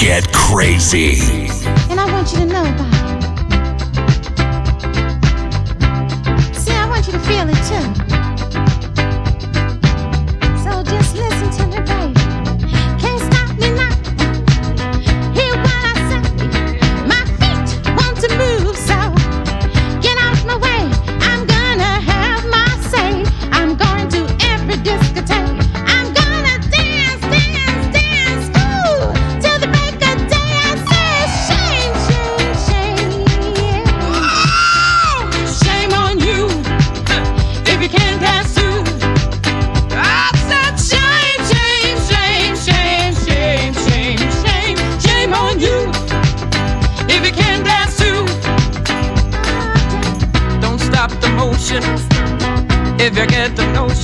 get crazy. And I want you to know about it. See, I want you to feel it too.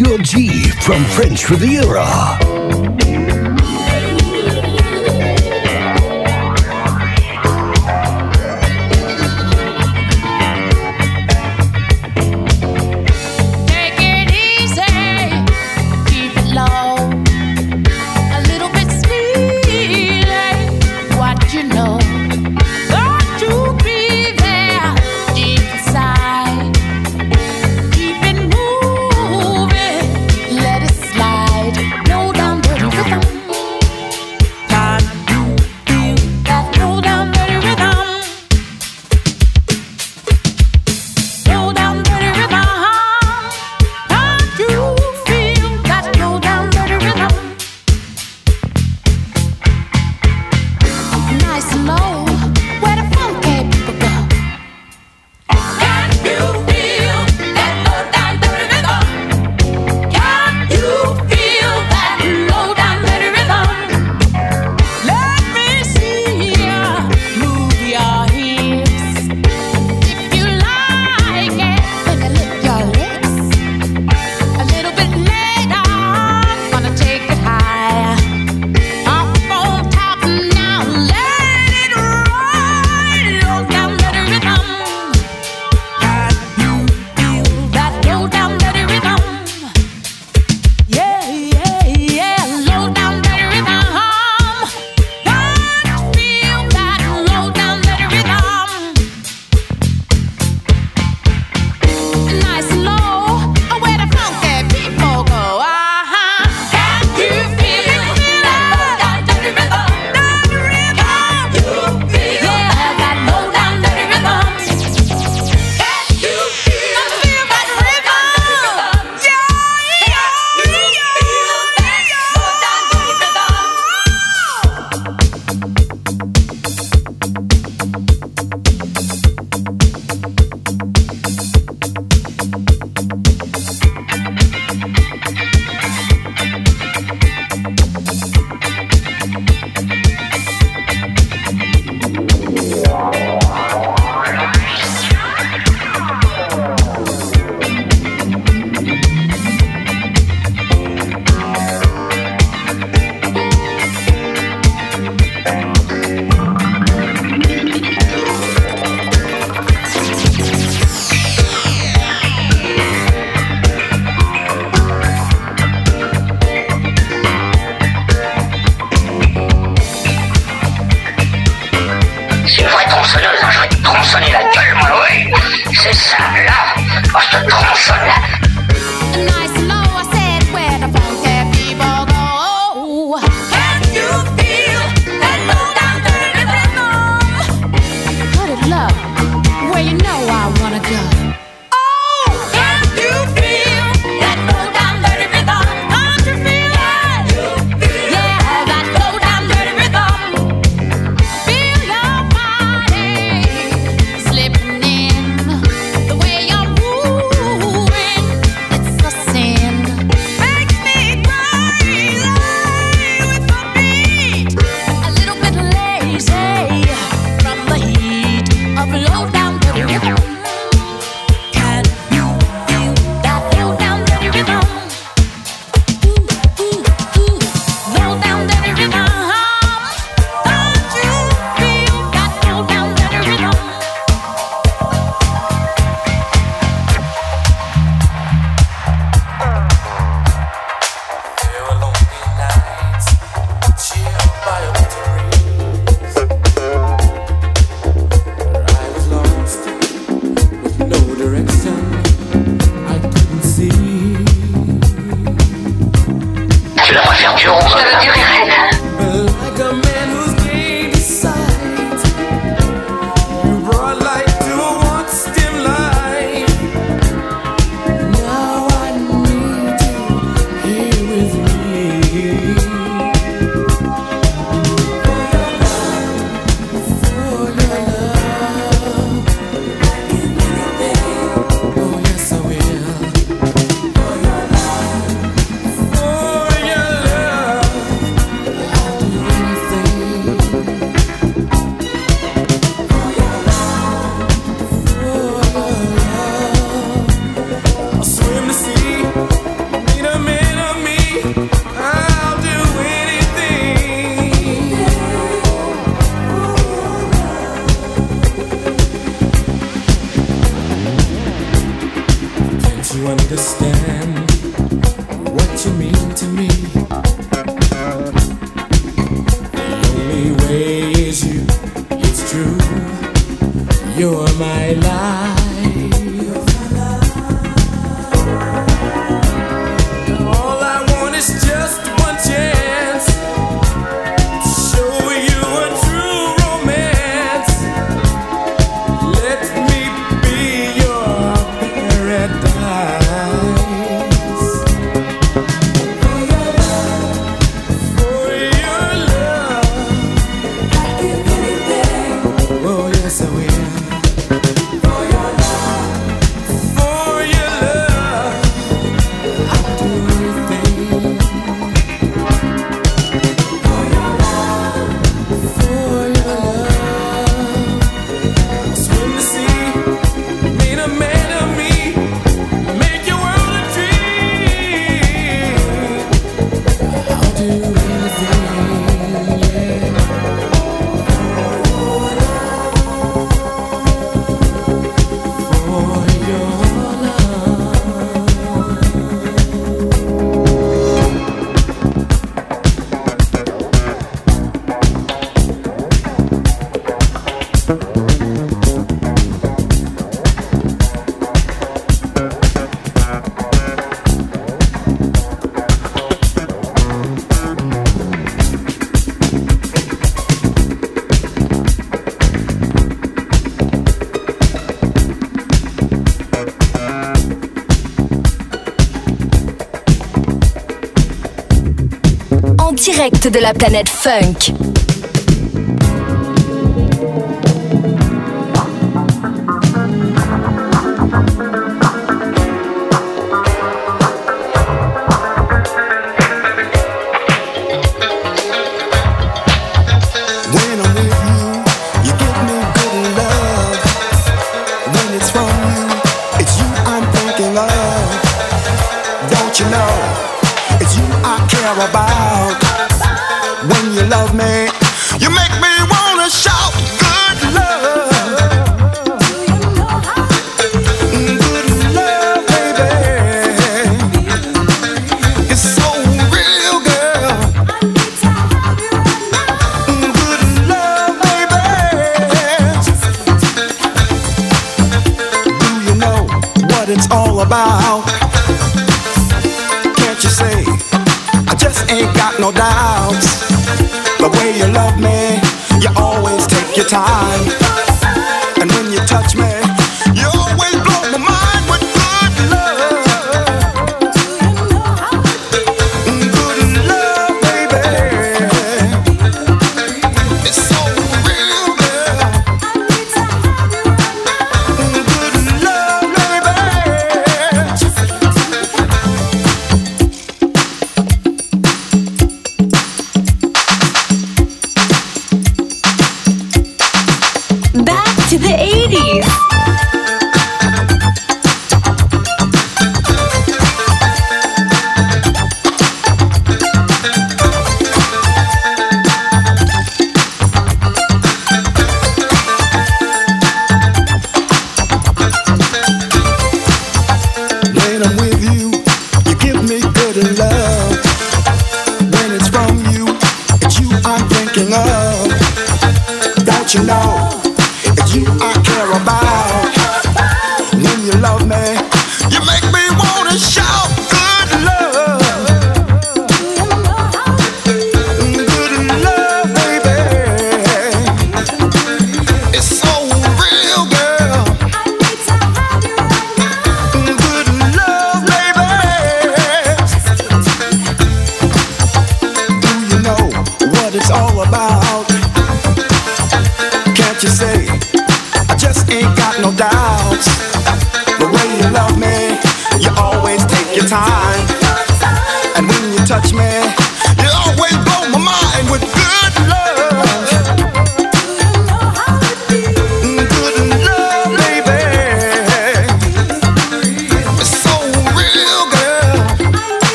your G from French Riviera. Direct de la planète Funk.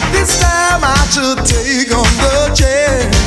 like this time I should take on the chance.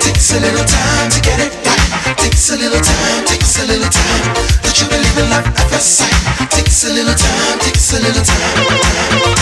takes a little time to get it right. Takes a little time, takes a little time you believe in love at first sight. Takes a little time, takes a little time.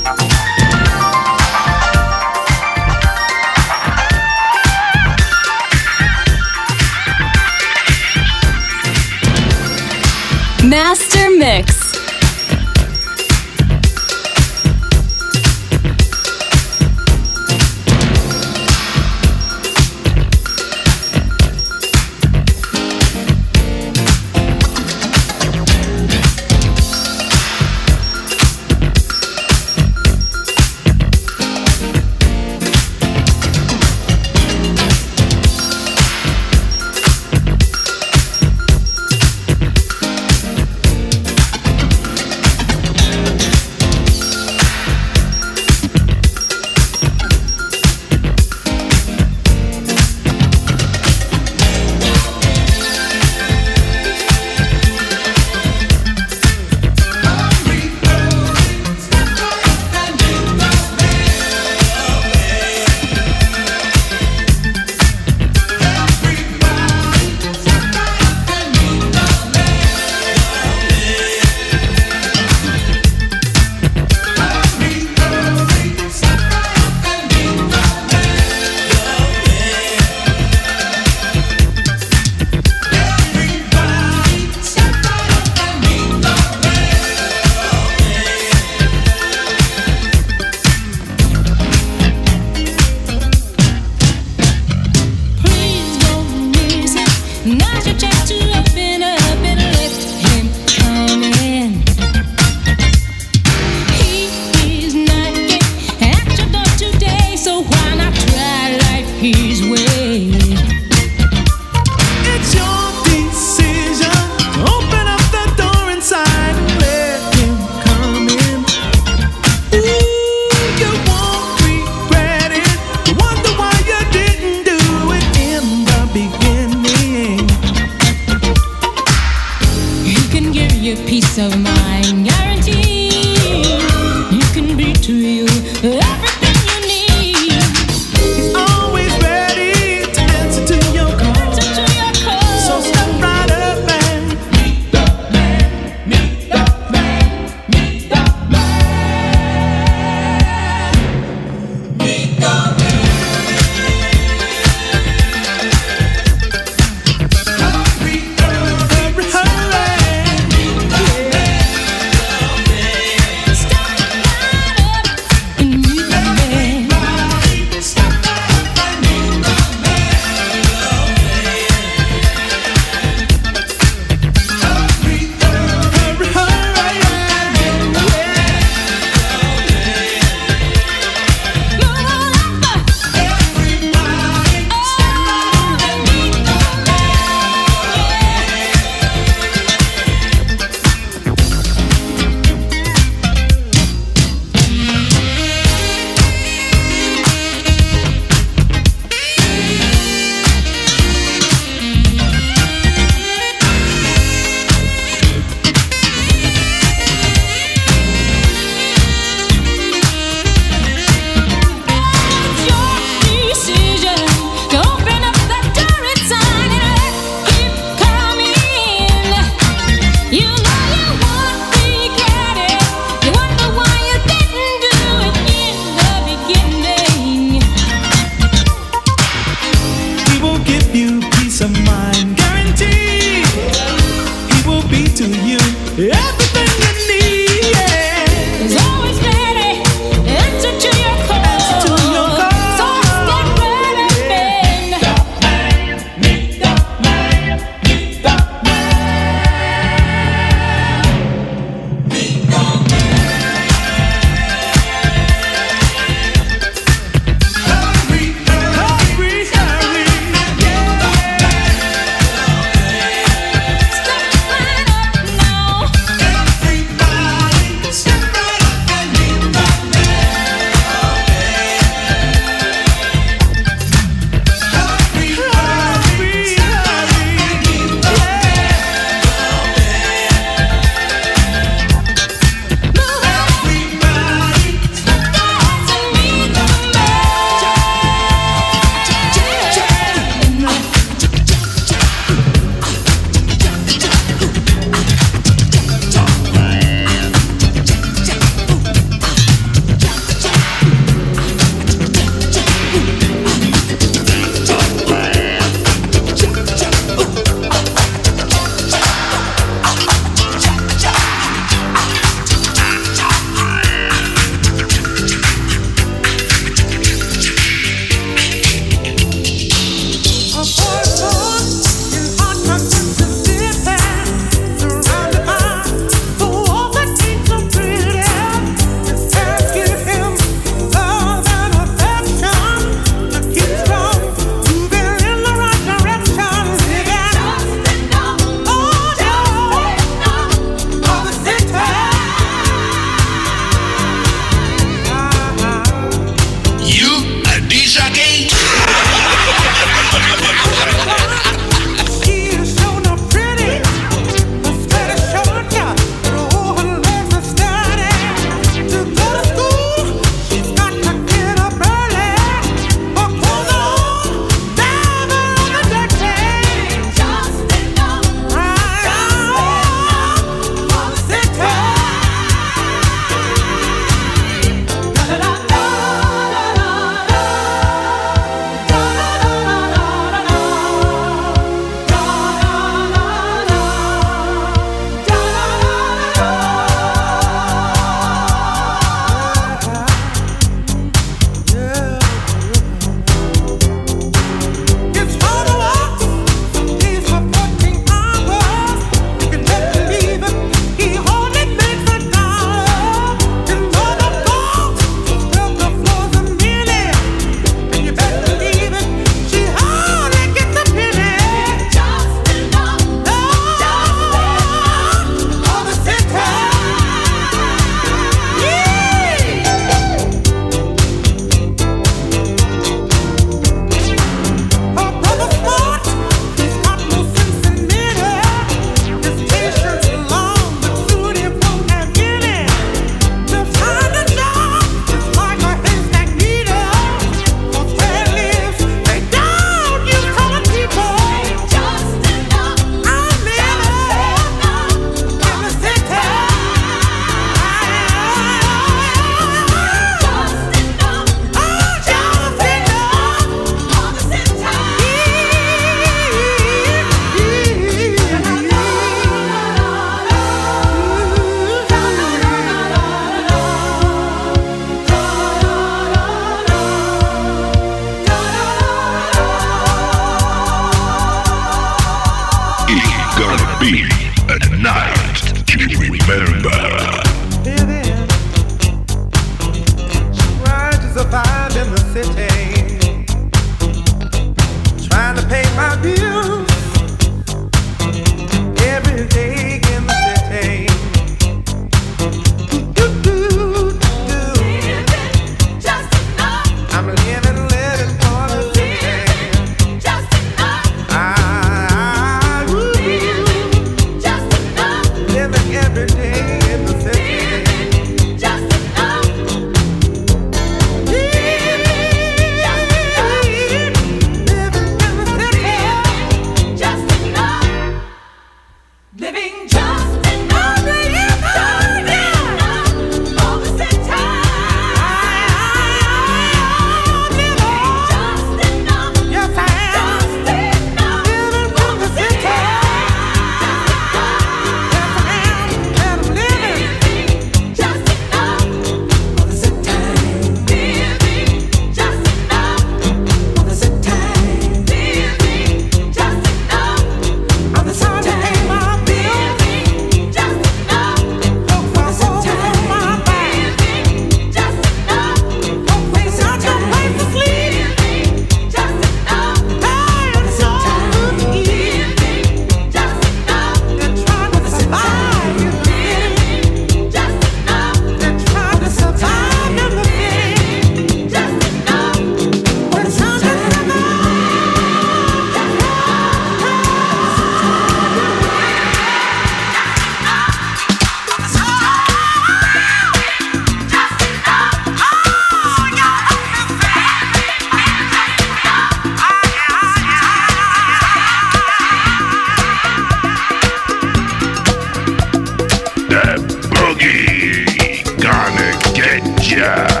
Think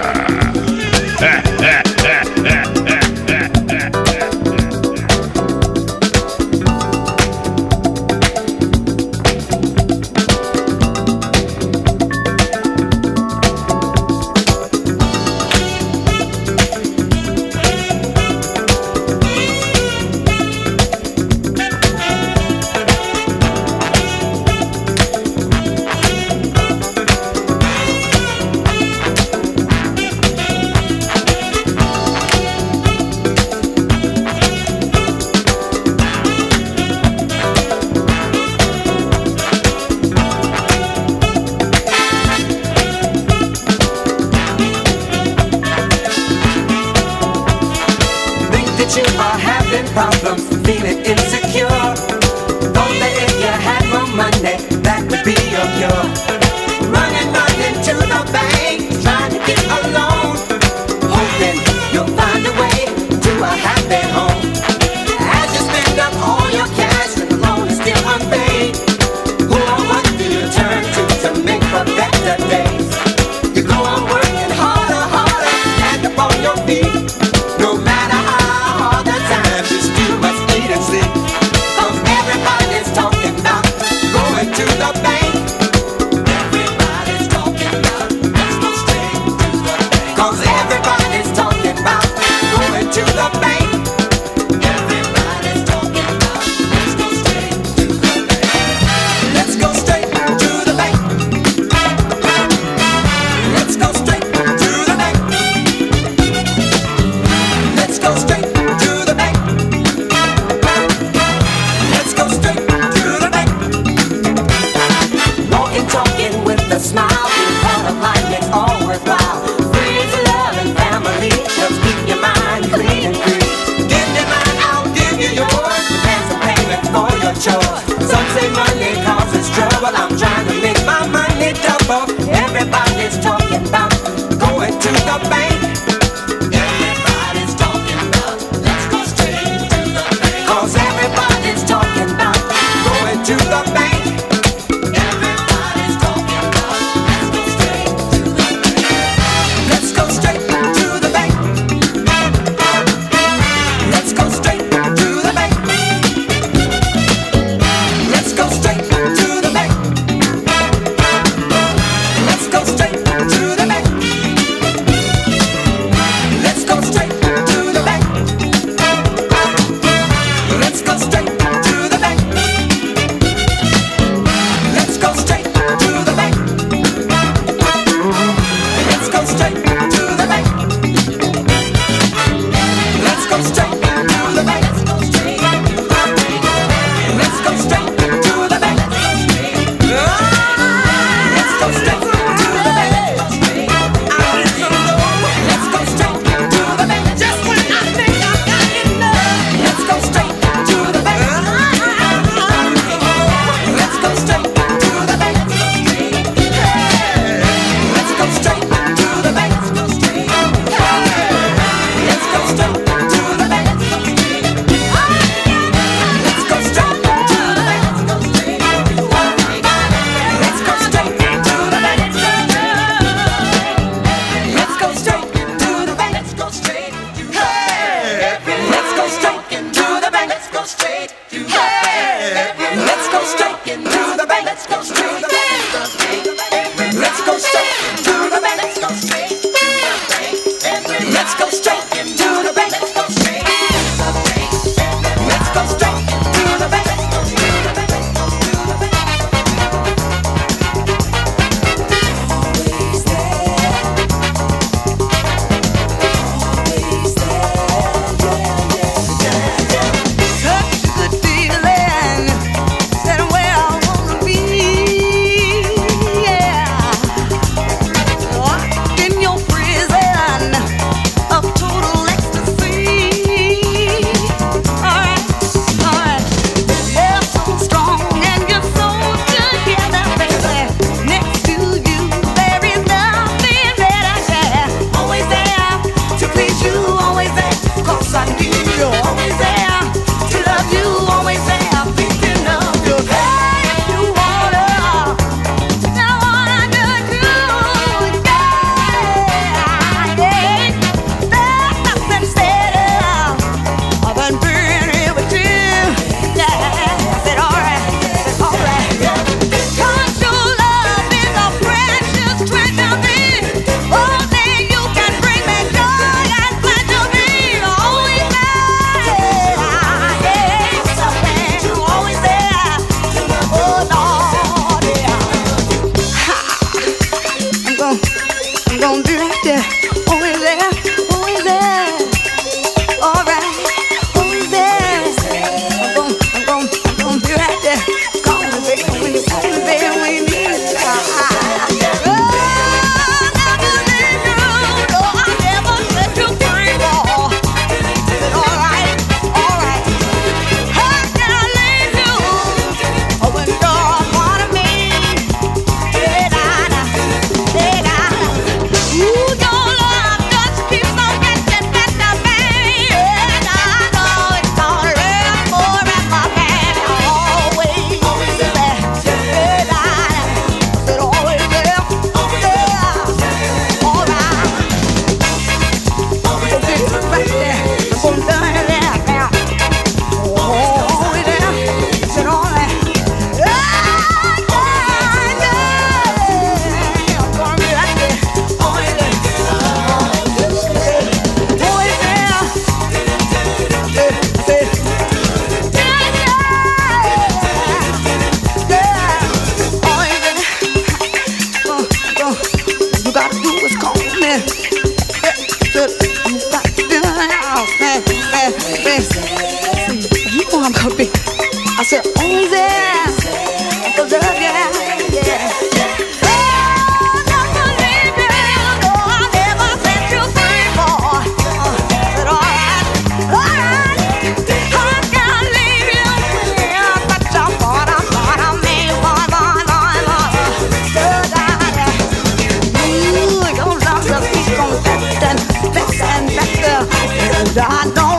I know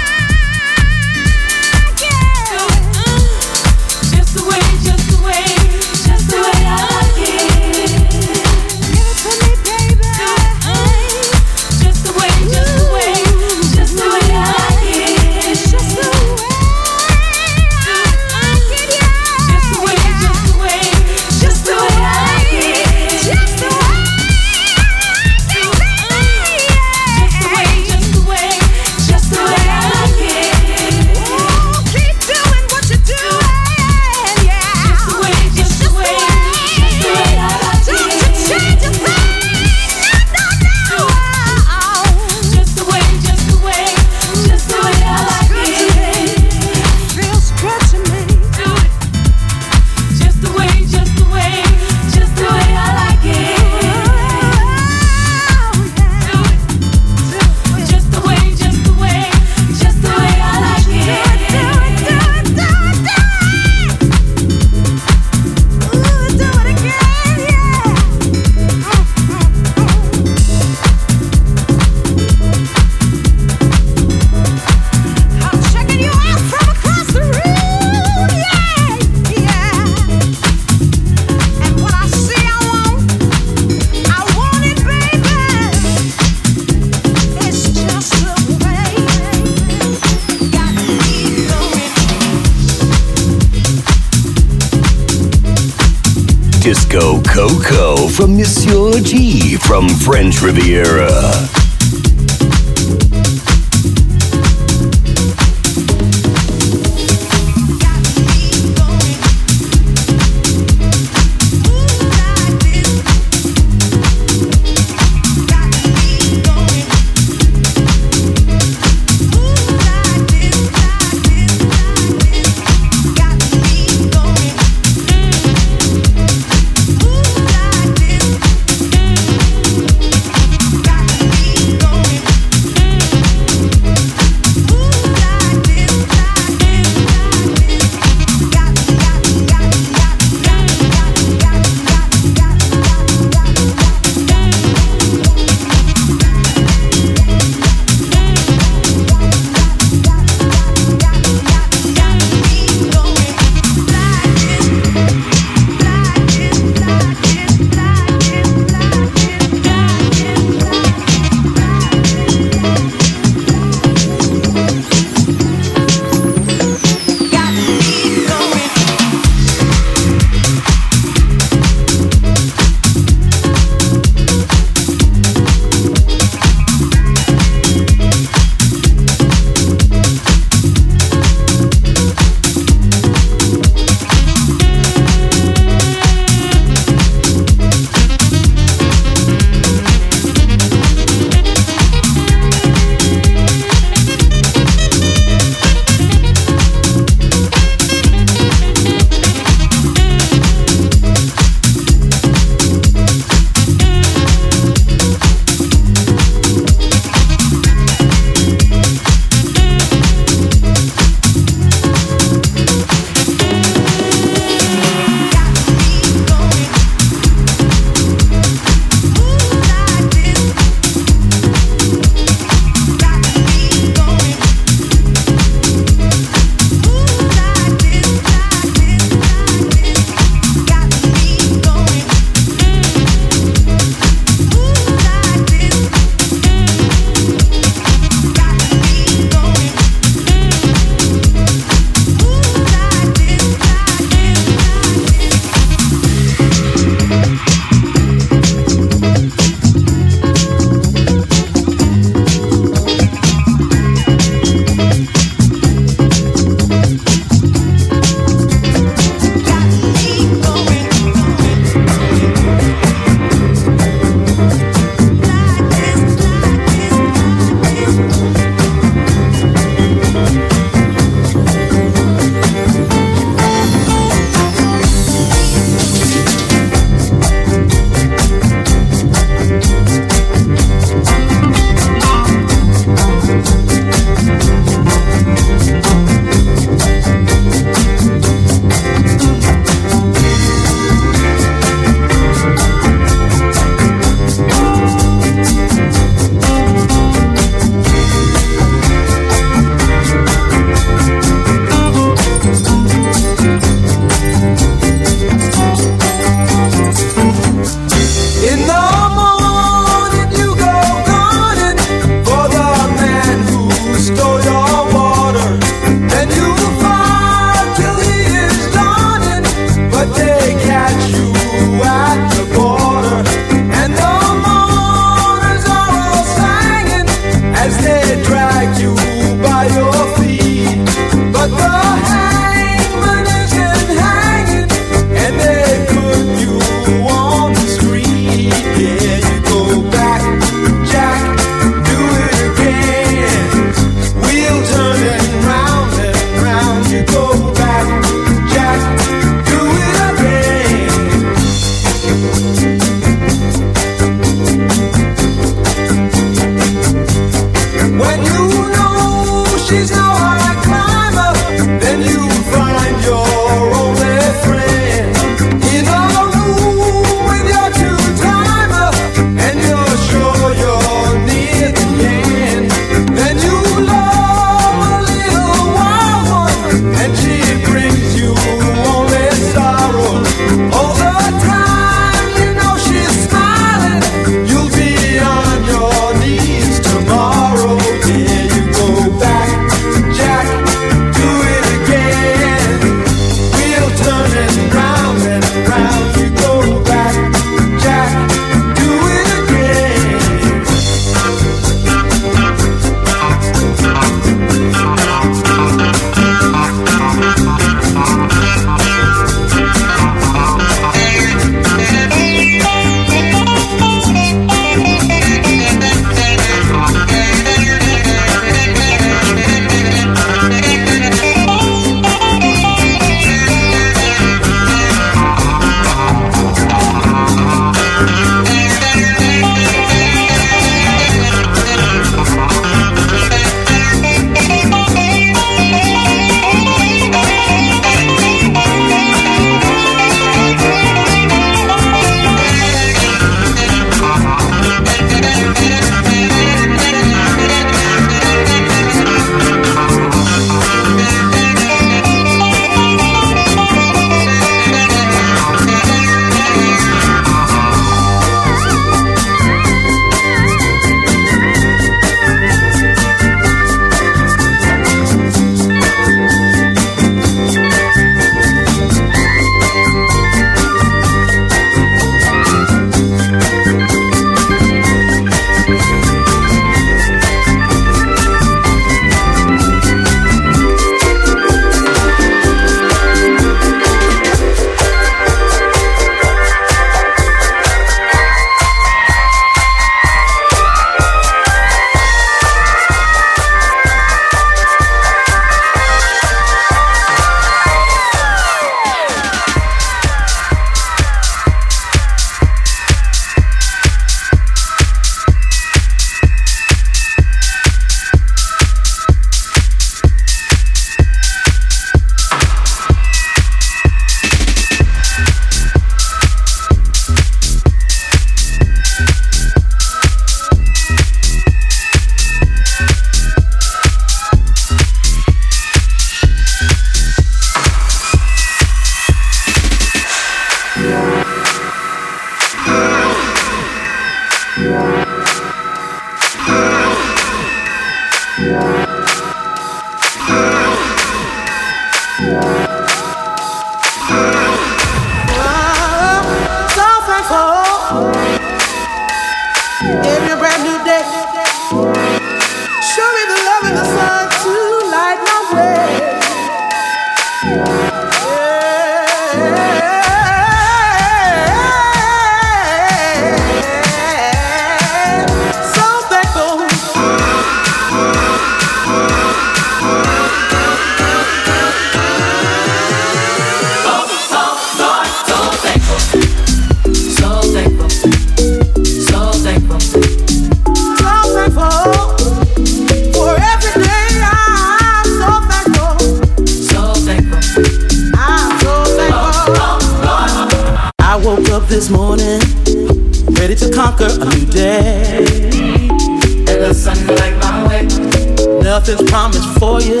nothing's promise for you.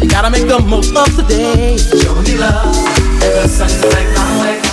You gotta make the most of today. Show me love, the sun is like my way.